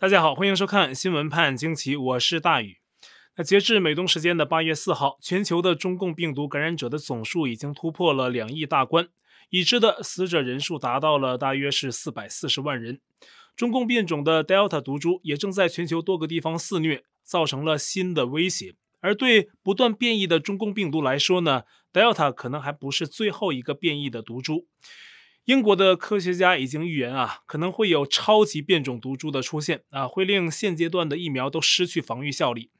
大家好，欢迎收看新闻判惊奇，我是大宇。那截至美东时间的八月四号，全球的中共病毒感染者的总数已经突破了两亿大关，已知的死者人数达到了大约是四百四十万人。中共变种的 Delta 毒株也正在全球多个地方肆虐，造成了新的威胁。而对不断变异的中共病毒来说呢，Delta 可能还不是最后一个变异的毒株。英国的科学家已经预言啊，可能会有超级变种毒株的出现啊，会令现阶段的疫苗都失去防御效力。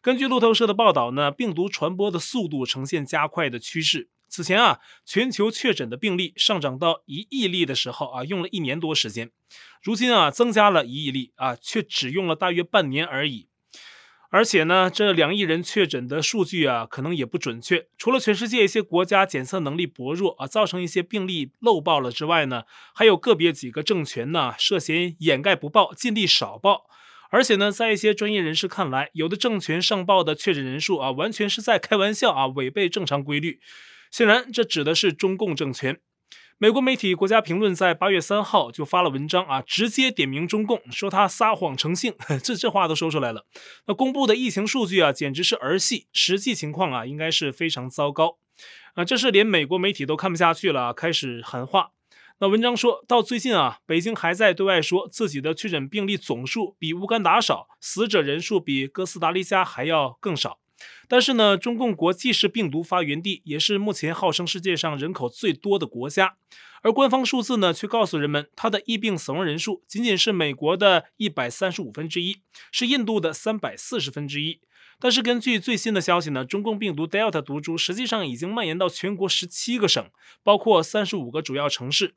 根据路透社的报道呢，病毒传播的速度呈现加快的趋势。此前啊，全球确诊的病例上涨到一亿例的时候啊，用了一年多时间。如今啊，增加了一亿例啊，却只用了大约半年而已。而且呢，这两亿人确诊的数据啊，可能也不准确。除了全世界一些国家检测能力薄弱啊，造成一些病例漏报了之外呢，还有个别几个政权呢涉嫌掩盖不报，尽力少报。而且呢，在一些专业人士看来，有的政权上报的确诊人数啊，完全是在开玩笑啊，违背正常规律。显然，这指的是中共政权。美国媒体《国家评论》在八月三号就发了文章啊，直接点名中共，说他撒谎成性，这这话都说出来了。那公布的疫情数据啊，简直是儿戏，实际情况啊，应该是非常糟糕。啊，这是连美国媒体都看不下去了，开始喊话。那文章说到最近啊，北京还在对外说自己的确诊病例总数比乌干达少，死者人数比哥斯达黎加还要更少。但是呢，中共国既是病毒发源地，也是目前号称世界上人口最多的国家，而官方数字呢，却告诉人们，它的疫病死亡人数仅仅是美国的一百三十五分之一，是印度的三百四十分之一。但是根据最新的消息呢，中共病毒 Delta 毒株实际上已经蔓延到全国十七个省，包括三十五个主要城市。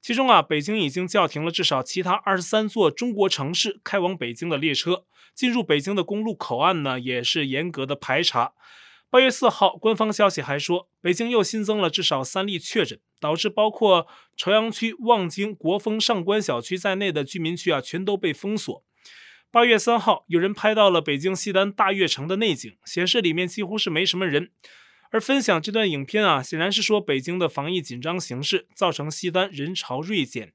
其中啊，北京已经叫停了至少其他二十三座中国城市开往北京的列车，进入北京的公路口岸呢也是严格的排查。八月四号，官方消息还说，北京又新增了至少三例确诊，导致包括朝阳区望京国风上官小区在内的居民区啊全都被封锁。八月三号，有人拍到了北京西单大悦城的内景，显示里面几乎是没什么人。而分享这段影片啊，显然是说北京的防疫紧张形势造成西单人潮锐减。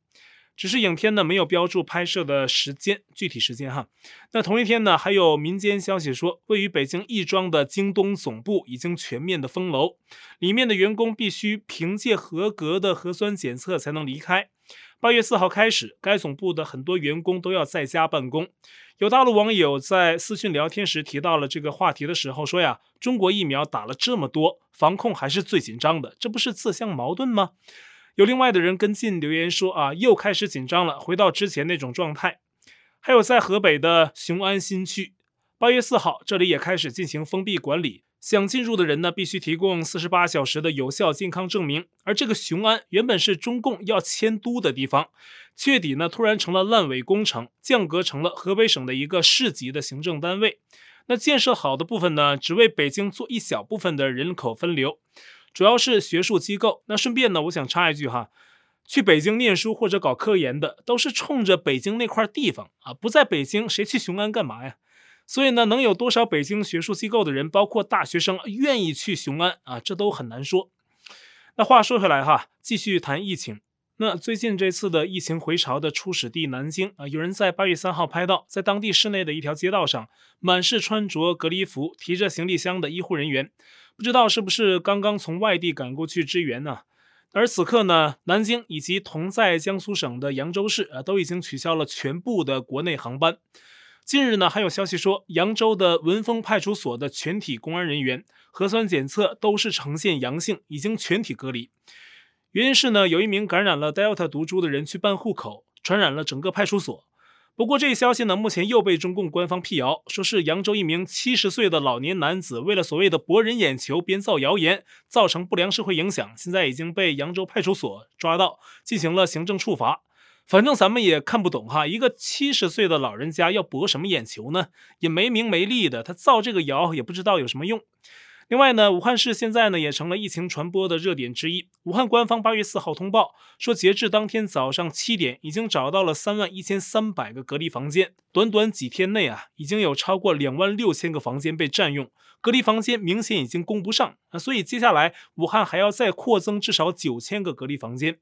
只是影片呢没有标注拍摄的时间，具体时间哈。那同一天呢，还有民间消息说，位于北京亦庄的京东总部已经全面的封楼，里面的员工必须凭借合格的核酸检测才能离开。八月四号开始，该总部的很多员工都要在家办公。有大陆网友在私讯聊天时提到了这个话题的时候说呀：“中国疫苗打了这么多，防控还是最紧张的，这不是自相矛盾吗？”有另外的人跟进留言说：“啊，又开始紧张了，回到之前那种状态。”还有在河北的雄安新区，八月四号这里也开始进行封闭管理。想进入的人呢，必须提供四十八小时的有效健康证明。而这个雄安原本是中共要迁都的地方，七月底呢，突然成了烂尾工程，降格成了河北省的一个市级的行政单位。那建设好的部分呢，只为北京做一小部分的人口分流，主要是学术机构。那顺便呢，我想插一句哈，去北京念书或者搞科研的，都是冲着北京那块地方啊，不在北京，谁去雄安干嘛呀？所以呢，能有多少北京学术机构的人，包括大学生，愿意去雄安啊？这都很难说。那话说回来哈，继续谈疫情。那最近这次的疫情回潮的初始地南京啊，有人在八月三号拍到，在当地市内的一条街道上，满是穿着隔离服、提着行李箱的医护人员，不知道是不是刚刚从外地赶过去支援呢？而此刻呢，南京以及同在江苏省的扬州市啊，都已经取消了全部的国内航班。近日呢，还有消息说，扬州的文峰派出所的全体公安人员核酸检测都是呈现阳性，已经全体隔离。原因是呢，有一名感染了 Delta 毒株的人去办户口，传染了整个派出所。不过这一消息呢，目前又被中共官方辟谣，说是扬州一名七十岁的老年男子为了所谓的博人眼球，编造谣言，造成不良社会影响，现在已经被扬州派出所抓到，进行了行政处罚。反正咱们也看不懂哈，一个七十岁的老人家要博什么眼球呢？也没名没利的，他造这个谣也不知道有什么用。另外呢，武汉市现在呢也成了疫情传播的热点之一。武汉官方八月四号通报说，截至当天早上七点，已经找到了三万一千三百个隔离房间。短短几天内啊，已经有超过两万六千个房间被占用，隔离房间明显已经供不上啊，所以接下来武汉还要再扩增至少九千个隔离房间。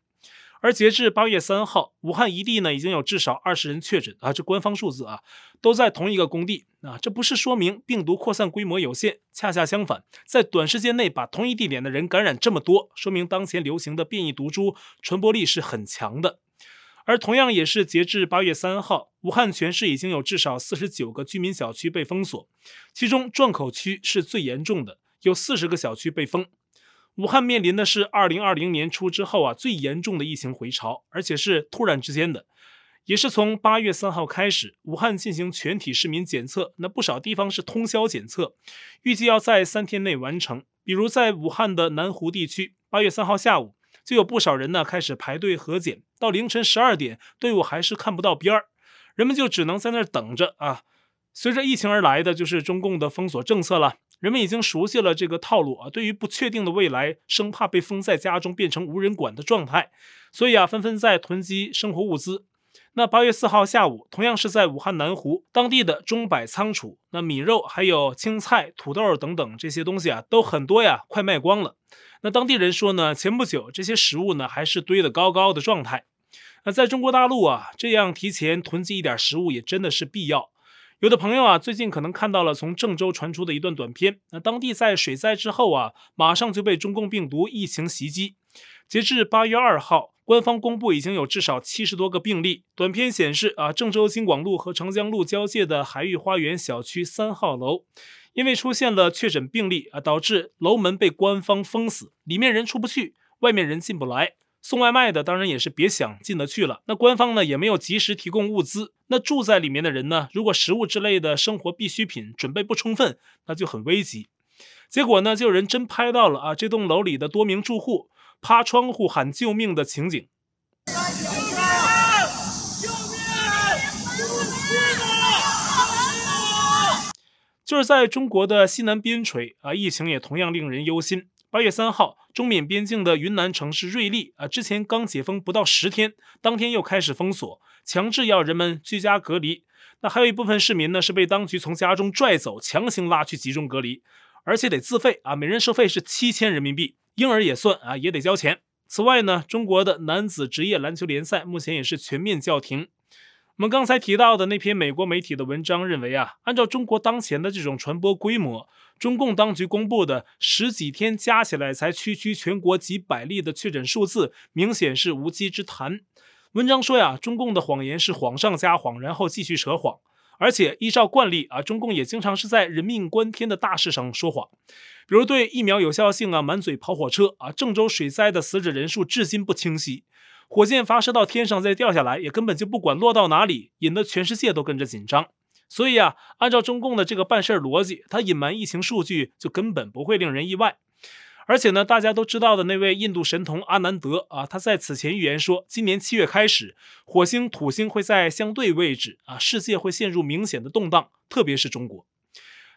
而截至八月三号，武汉一地呢已经有至少二十人确诊啊，这官方数字啊，都在同一个工地啊，这不是说明病毒扩散规模有限，恰恰相反，在短时间内把同一地点的人感染这么多，说明当前流行的变异毒株传播力是很强的。而同样也是截至八月三号，武汉全市已经有至少四十九个居民小区被封锁，其中壮口区是最严重的，有四十个小区被封。武汉面临的是二零二零年初之后啊最严重的疫情回潮，而且是突然之间的，也是从八月三号开始，武汉进行全体市民检测，那不少地方是通宵检测，预计要在三天内完成。比如在武汉的南湖地区，八月三号下午。就有不少人呢开始排队核检，到凌晨十二点，队伍还是看不到边儿，人们就只能在那儿等着啊。随着疫情而来的就是中共的封锁政策了，人们已经熟悉了这个套路啊。对于不确定的未来，生怕被封在家中变成无人管的状态，所以啊，纷纷在囤积生活物资。那八月四号下午，同样是在武汉南湖，当地的中百仓储，那米肉还有青菜、土豆等等这些东西啊，都很多呀，快卖光了。那当地人说呢，前不久这些食物呢还是堆得高高的状态。那在中国大陆啊，这样提前囤积一点食物也真的是必要。有的朋友啊，最近可能看到了从郑州传出的一段短片。那当地在水灾之后啊，马上就被中共病毒疫情袭击。截至八月二号，官方公布已经有至少七十多个病例。短片显示啊，郑州京广路和长江路交界的海域花园小区三号楼。因为出现了确诊病例啊，导致楼门被官方封死，里面人出不去，外面人进不来。送外卖的当然也是别想进得去了。那官方呢也没有及时提供物资。那住在里面的人呢，如果食物之类的生活必需品准备不充分，那就很危急。结果呢，就有人真拍到了啊，这栋楼里的多名住户趴窗户喊救命的情景。就是在中国的西南边陲啊，疫情也同样令人忧心。八月三号，中缅边境的云南城市瑞丽啊，之前刚解封不到十天，当天又开始封锁，强制要人们居家隔离。那还有一部分市民呢，是被当局从家中拽走，强行拉去集中隔离，而且得自费啊，每人收费是七千人民币，婴儿也算啊，也得交钱。此外呢，中国的男子职业篮球联赛目前也是全面叫停。我们刚才提到的那篇美国媒体的文章认为啊，按照中国当前的这种传播规模，中共当局公布的十几天加起来才区区全国几百例的确诊数字，明显是无稽之谈。文章说呀，中共的谎言是谎上加谎，然后继续扯谎，而且依照惯例啊，中共也经常是在人命关天的大事上说谎，比如对疫苗有效性啊满嘴跑火车啊，郑州水灾的死者人数至今不清晰。火箭发射到天上再掉下来，也根本就不管落到哪里，引得全世界都跟着紧张。所以啊，按照中共的这个办事逻辑，他隐瞒疫情数据就根本不会令人意外。而且呢，大家都知道的那位印度神童阿南德啊，他在此前预言说，今年七月开始，火星、土星会在相对位置啊，世界会陷入明显的动荡，特别是中国。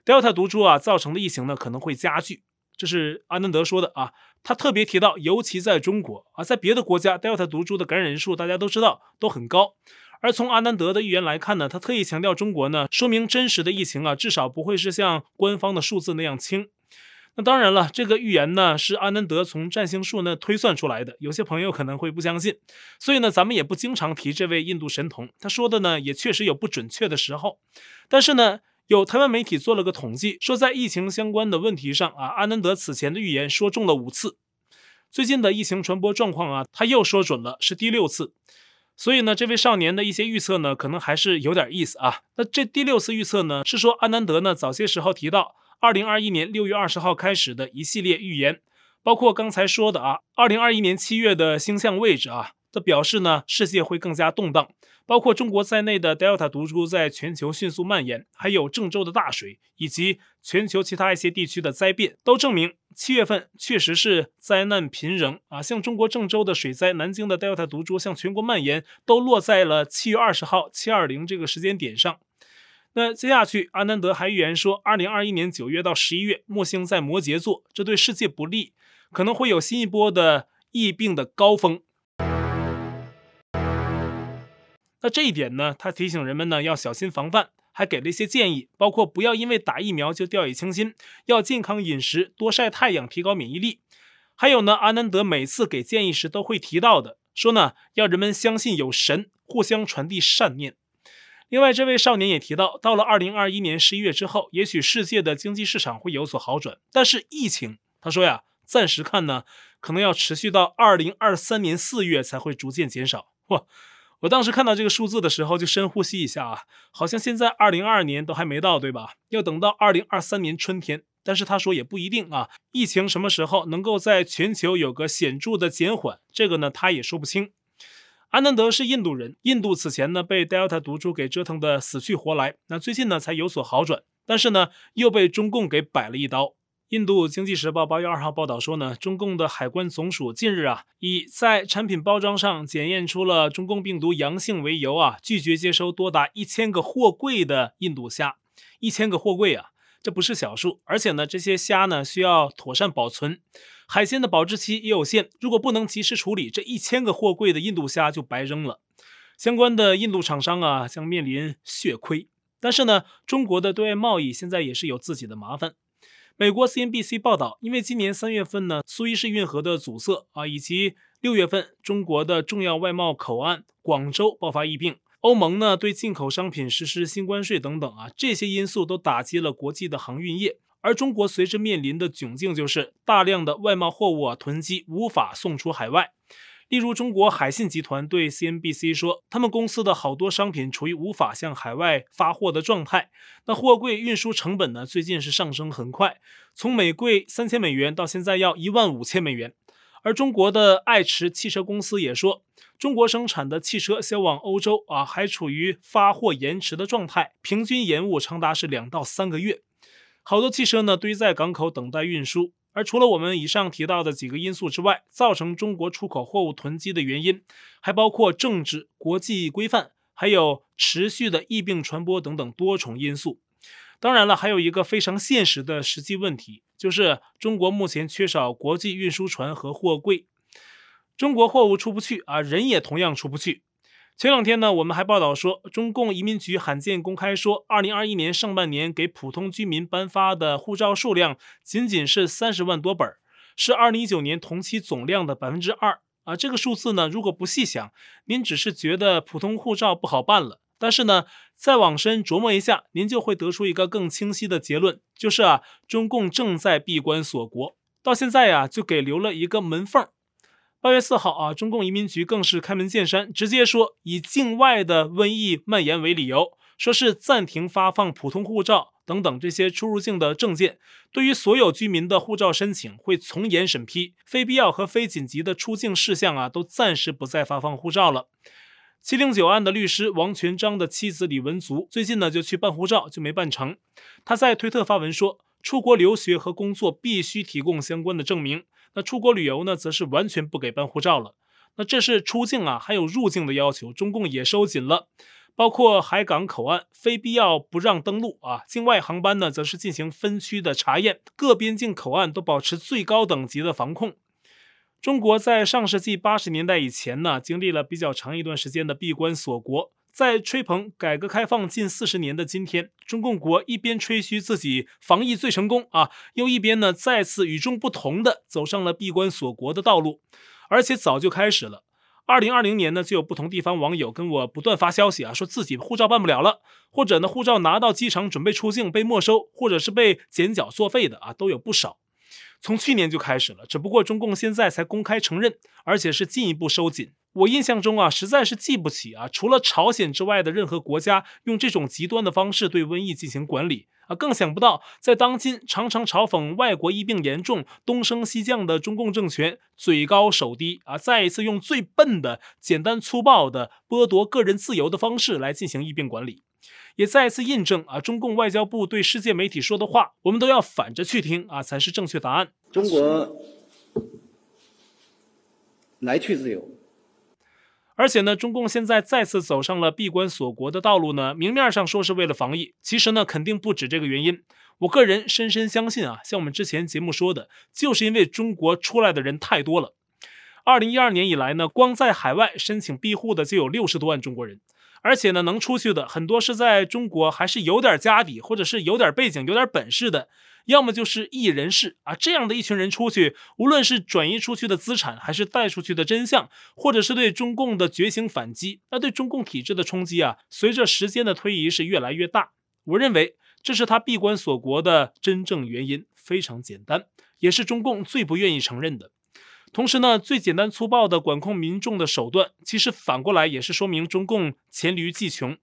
Delta 毒株啊造成的疫情呢，可能会加剧。这是阿南德说的啊，他特别提到，尤其在中国啊，在别的国家，Delta 毒株的感染人数大家都知道都很高，而从阿南德的预言来看呢，他特意强调中国呢，说明真实的疫情啊，至少不会是像官方的数字那样轻。那当然了，这个预言呢是阿南德从占星术那推算出来的，有些朋友可能会不相信，所以呢，咱们也不经常提这位印度神童，他说的呢也确实有不准确的时候，但是呢。有台湾媒体做了个统计，说在疫情相关的问题上啊，阿南德此前的预言说中了五次，最近的疫情传播状况啊，他又说准了，是第六次。所以呢，这位少年的一些预测呢，可能还是有点意思啊。那这第六次预测呢，是说阿南德呢早些时候提到，二零二一年六月二十号开始的一系列预言，包括刚才说的啊，二零二一年七月的星象位置啊。这表示呢，世界会更加动荡，包括中国在内的 Delta 毒株在全球迅速蔓延，还有郑州的大水以及全球其他一些地区的灾变，都证明七月份确实是灾难频仍啊。像中国郑州的水灾，南京的 Delta 毒株向全国蔓延，都落在了七月二十号七二零这个时间点上。那接下去，阿南德还预言说，二零二一年九月到十一月，木星在摩羯座，这对世界不利，可能会有新一波的疫病的高峰。那这一点呢，他提醒人们呢要小心防范，还给了一些建议，包括不要因为打疫苗就掉以轻心，要健康饮食，多晒太阳，提高免疫力。还有呢，阿南德每次给建议时都会提到的，说呢要人们相信有神，互相传递善念。另外，这位少年也提到，到了二零二一年十一月之后，也许世界的经济市场会有所好转，但是疫情，他说呀，暂时看呢，可能要持续到二零二三年四月才会逐渐减少。哇，我当时看到这个数字的时候，就深呼吸一下啊，好像现在二零二二年都还没到，对吧？要等到二零二三年春天。但是他说也不一定啊，疫情什么时候能够在全球有个显著的减缓，这个呢他也说不清。阿南德是印度人，印度此前呢被 Delta 毒株给折腾得死去活来，那最近呢才有所好转，但是呢又被中共给摆了一刀。印度经济时报八月二号报道说呢，中共的海关总署近日啊以在产品包装上检验出了中共病毒阳性为由啊，拒绝接收多达一千个货柜的印度虾，一千个货柜啊。这不是小数，而且呢，这些虾呢需要妥善保存，海鲜的保质期也有限，如果不能及时处理，这一千个货柜的印度虾就白扔了。相关的印度厂商啊将面临血亏。但是呢，中国的对外贸易现在也是有自己的麻烦。美国 CNBC 报道，因为今年三月份呢苏伊士运河的阻塞啊，以及六月份中国的重要外贸口岸广州爆发疫病。欧盟呢对进口商品实施新关税等等啊，这些因素都打击了国际的航运业，而中国随之面临的窘境就是大量的外贸货物啊囤积无法送出海外。例如，中国海信集团对 CNBC 说，他们公司的好多商品处于无法向海外发货的状态。那货柜运输成本呢，最近是上升很快，从每柜三千美元到现在要一万五千美元。而中国的爱驰汽车公司也说，中国生产的汽车销往欧洲啊，还处于发货延迟的状态，平均延误长达是两到三个月。好多汽车呢堆在港口等待运输。而除了我们以上提到的几个因素之外，造成中国出口货物囤积的原因，还包括政治、国际规范，还有持续的疫病传播等等多重因素。当然了，还有一个非常现实的实际问题，就是中国目前缺少国际运输船和货柜，中国货物出不去啊，人也同样出不去。前两天呢，我们还报道说，中共移民局罕见公开说，二零二一年上半年给普通居民颁发的护照数量仅仅是三十万多本，是二零一九年同期总量的百分之二啊。这个数字呢，如果不细想，您只是觉得普通护照不好办了。但是呢，再往深琢磨一下，您就会得出一个更清晰的结论，就是啊，中共正在闭关锁国，到现在呀、就给留了一个门缝。八月四号啊，中共移民局更是开门见山，直接说以境外的瘟疫蔓延为理由，说是暂停发放普通护照等等这些出入境的证件，对于所有居民的护照申请会从严审批，非必要和非紧急的出境事项啊，都暂时不再发放护照了。七零九案的律师王全璋的妻子李文足最近呢就去办护照，就没办成。他在推特发文说，出国留学和工作必须提供相关的证明。那出国旅游呢，则是完全不给办护照了。那这是出境啊，还有入境的要求，中共也收紧了，包括海港口岸非必要不让登陆啊。境外航班呢，则是进行分区的查验，各边境口岸都保持最高等级的防控。中国在上世纪八十年代以前呢，经历了比较长一段时间的闭关锁国。在吹捧改革开放近四十年的今天，中共国一边吹嘘自己防疫最成功啊，又一边呢再次与众不同的走上了闭关锁国的道路，而且早就开始了。二零二零年呢，就有不同地方网友跟我不断发消息啊，说自己护照办不了了，或者呢护照拿到机场准备出境被没收，或者是被剪缴作废的啊，都有不少。从去年就开始了，只不过中共现在才公开承认，而且是进一步收紧。我印象中啊，实在是记不起啊，除了朝鲜之外的任何国家用这种极端的方式对瘟疫进行管理啊，更想不到在当今常常嘲讽外国疫病严重、东升西降的中共政权，嘴高手低啊，再一次用最笨的、简单粗暴的剥夺个人自由的方式来进行疫病管理。也再一次印证啊，中共外交部对世界媒体说的话，我们都要反着去听啊，才是正确答案。中国来去自由，而且呢，中共现在再次走上了闭关锁国的道路呢，明面上说是为了防疫，其实呢，肯定不止这个原因。我个人深深相信啊，像我们之前节目说的，就是因为中国出来的人太多了。二零一二年以来呢，光在海外申请庇护的就有六十多万中国人。而且呢，能出去的很多是在中国还是有点家底，或者是有点背景、有点本事的，要么就是异人士啊。这样的一群人出去，无论是转移出去的资产，还是带出去的真相，或者是对中共的觉醒反击，那对中共体制的冲击啊，随着时间的推移是越来越大。我认为这是他闭关锁国的真正原因，非常简单，也是中共最不愿意承认的。同时呢，最简单粗暴的管控民众的手段，其实反过来也是说明中共黔驴技穷。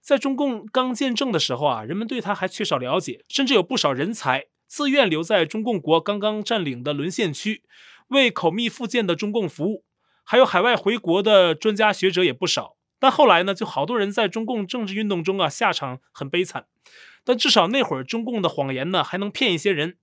在中共刚建政的时候啊，人们对他还缺少了解，甚至有不少人才自愿留在中共国刚刚占领的沦陷区，为口蜜腹剑的中共服务。还有海外回国的专家学者也不少。但后来呢，就好多人在中共政治运动中啊，下场很悲惨。但至少那会儿中共的谎言呢，还能骗一些人。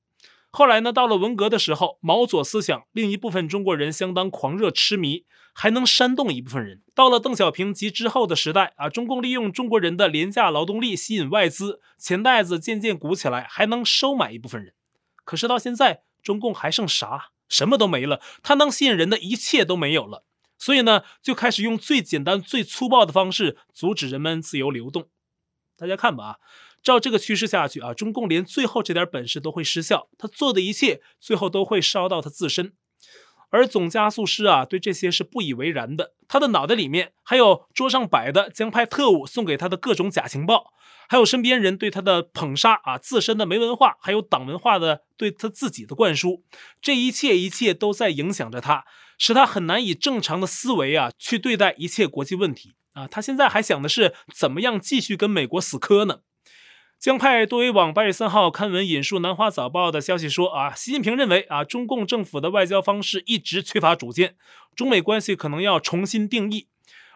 后来呢，到了文革的时候，毛左思想，另一部分中国人相当狂热痴迷，还能煽动一部分人。到了邓小平及之后的时代啊，中共利用中国人的廉价劳动力吸引外资，钱袋子渐渐鼓起来，还能收买一部分人。可是到现在，中共还剩啥？什么都没了，他能吸引人的一切都没有了。所以呢，就开始用最简单、最粗暴的方式阻止人们自由流动。大家看吧啊。照这个趋势下去啊，中共连最后这点本事都会失效，他做的一切最后都会烧到他自身。而总加速师啊，对这些是不以为然的。他的脑袋里面还有桌上摆的将派特务送给他的各种假情报，还有身边人对他的捧杀啊，自身的没文化，还有党文化的对他自己的灌输。这一切一切都在影响着他，使他很难以正常的思维啊去对待一切国际问题啊。他现在还想的是怎么样继续跟美国死磕呢？江派多维网八月三号刊文引述南华早报的消息说啊，习近平认为啊，中共政府的外交方式一直缺乏主见，中美关系可能要重新定义。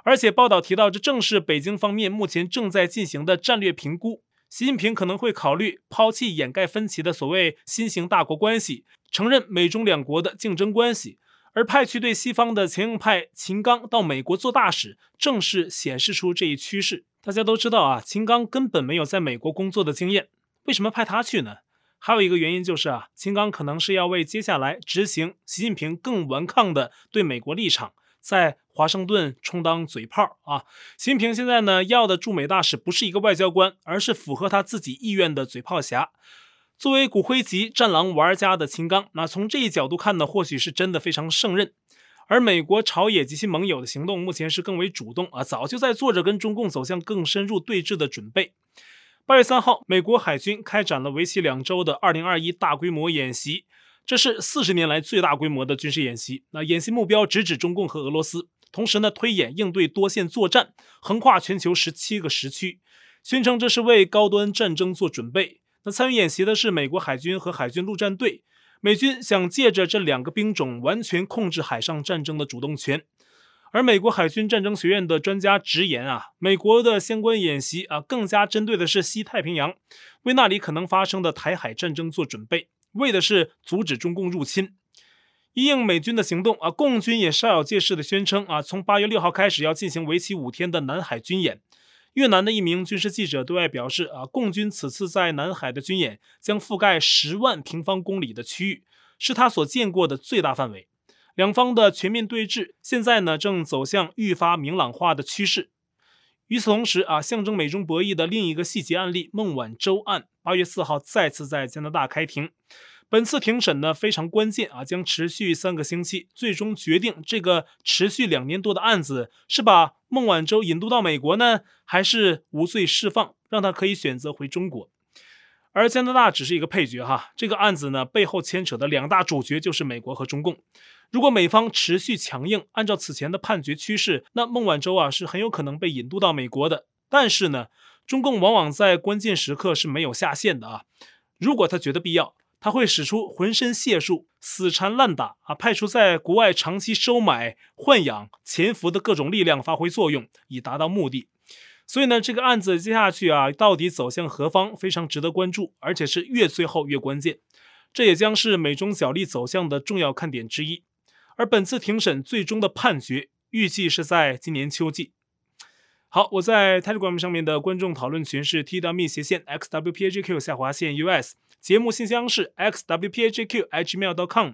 而且报道提到，这正是北京方面目前正在进行的战略评估。习近平可能会考虑抛弃掩盖分歧的所谓新型大国关系，承认美中两国的竞争关系。而派去对西方的强硬派秦刚到美国做大使，正是显示出这一趋势。大家都知道啊，秦刚根本没有在美国工作的经验，为什么派他去呢？还有一个原因就是啊，秦刚可能是要为接下来执行习近平更顽抗的对美国立场，在华盛顿充当嘴炮啊。习近平现在呢要的驻美大使不是一个外交官，而是符合他自己意愿的嘴炮侠。作为骨灰级战狼玩家的秦刚，那从这一角度看呢，或许是真的非常胜任。而美国朝野及其盟友的行动目前是更为主动啊，早就在做着跟中共走向更深入对峙的准备。八月三号，美国海军开展了为期两周的二零二一大规模演习，这是四十年来最大规模的军事演习。那演习目标直指中共和俄罗斯，同时呢，推演应对多线作战，横跨全球十七个时区，宣称这是为高端战争做准备。那参与演习的是美国海军和海军陆战队，美军想借着这两个兵种完全控制海上战争的主动权。而美国海军战争学院的专家直言啊，美国的相关演习啊，更加针对的是西太平洋，为那里可能发生的台海战争做准备，为的是阻止中共入侵。因应美军的行动啊，共军也煞有介事的宣称啊，从八月六号开始要进行为期五天的南海军演。越南的一名军事记者对外表示：“啊，共军此次在南海的军演将覆盖十万平方公里的区域，是他所见过的最大范围。两方的全面对峙，现在呢正走向愈发明朗化的趋势。与此同时，啊，象征美中博弈的另一个细节案例——孟晚舟案，八月四号再次在加拿大开庭。”本次庭审呢非常关键啊，将持续三个星期，最终决定这个持续两年多的案子是把孟晚舟引渡到美国呢，还是无罪释放，让他可以选择回中国。而加拿大只是一个配角哈，这个案子呢背后牵扯的两大主角就是美国和中共。如果美方持续强硬，按照此前的判决趋势，那孟晚舟啊是很有可能被引渡到美国的。但是呢，中共往往在关键时刻是没有下限的啊，如果他觉得必要。他会使出浑身解数，死缠烂打啊，派出在国外长期收买、豢养、潜伏的各种力量发挥作用，以达到目的。所以呢，这个案子接下去啊，到底走向何方，非常值得关注，而且是越最后越关键。这也将是美中角力走向的重要看点之一。而本次庭审最终的判决，预计是在今年秋季。好，我在 Telegram 上面的观众讨论群是 t.me 斜线 xwpagq 下划线 us。节目信箱是 xwphq@gmail.com，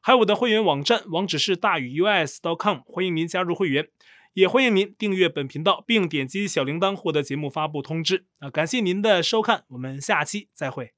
还有我的会员网站网址是大宇 us.com，欢迎您加入会员。也欢迎您订阅本频道，并点击小铃铛获得节目发布通知。啊，感谢您的收看，我们下期再会。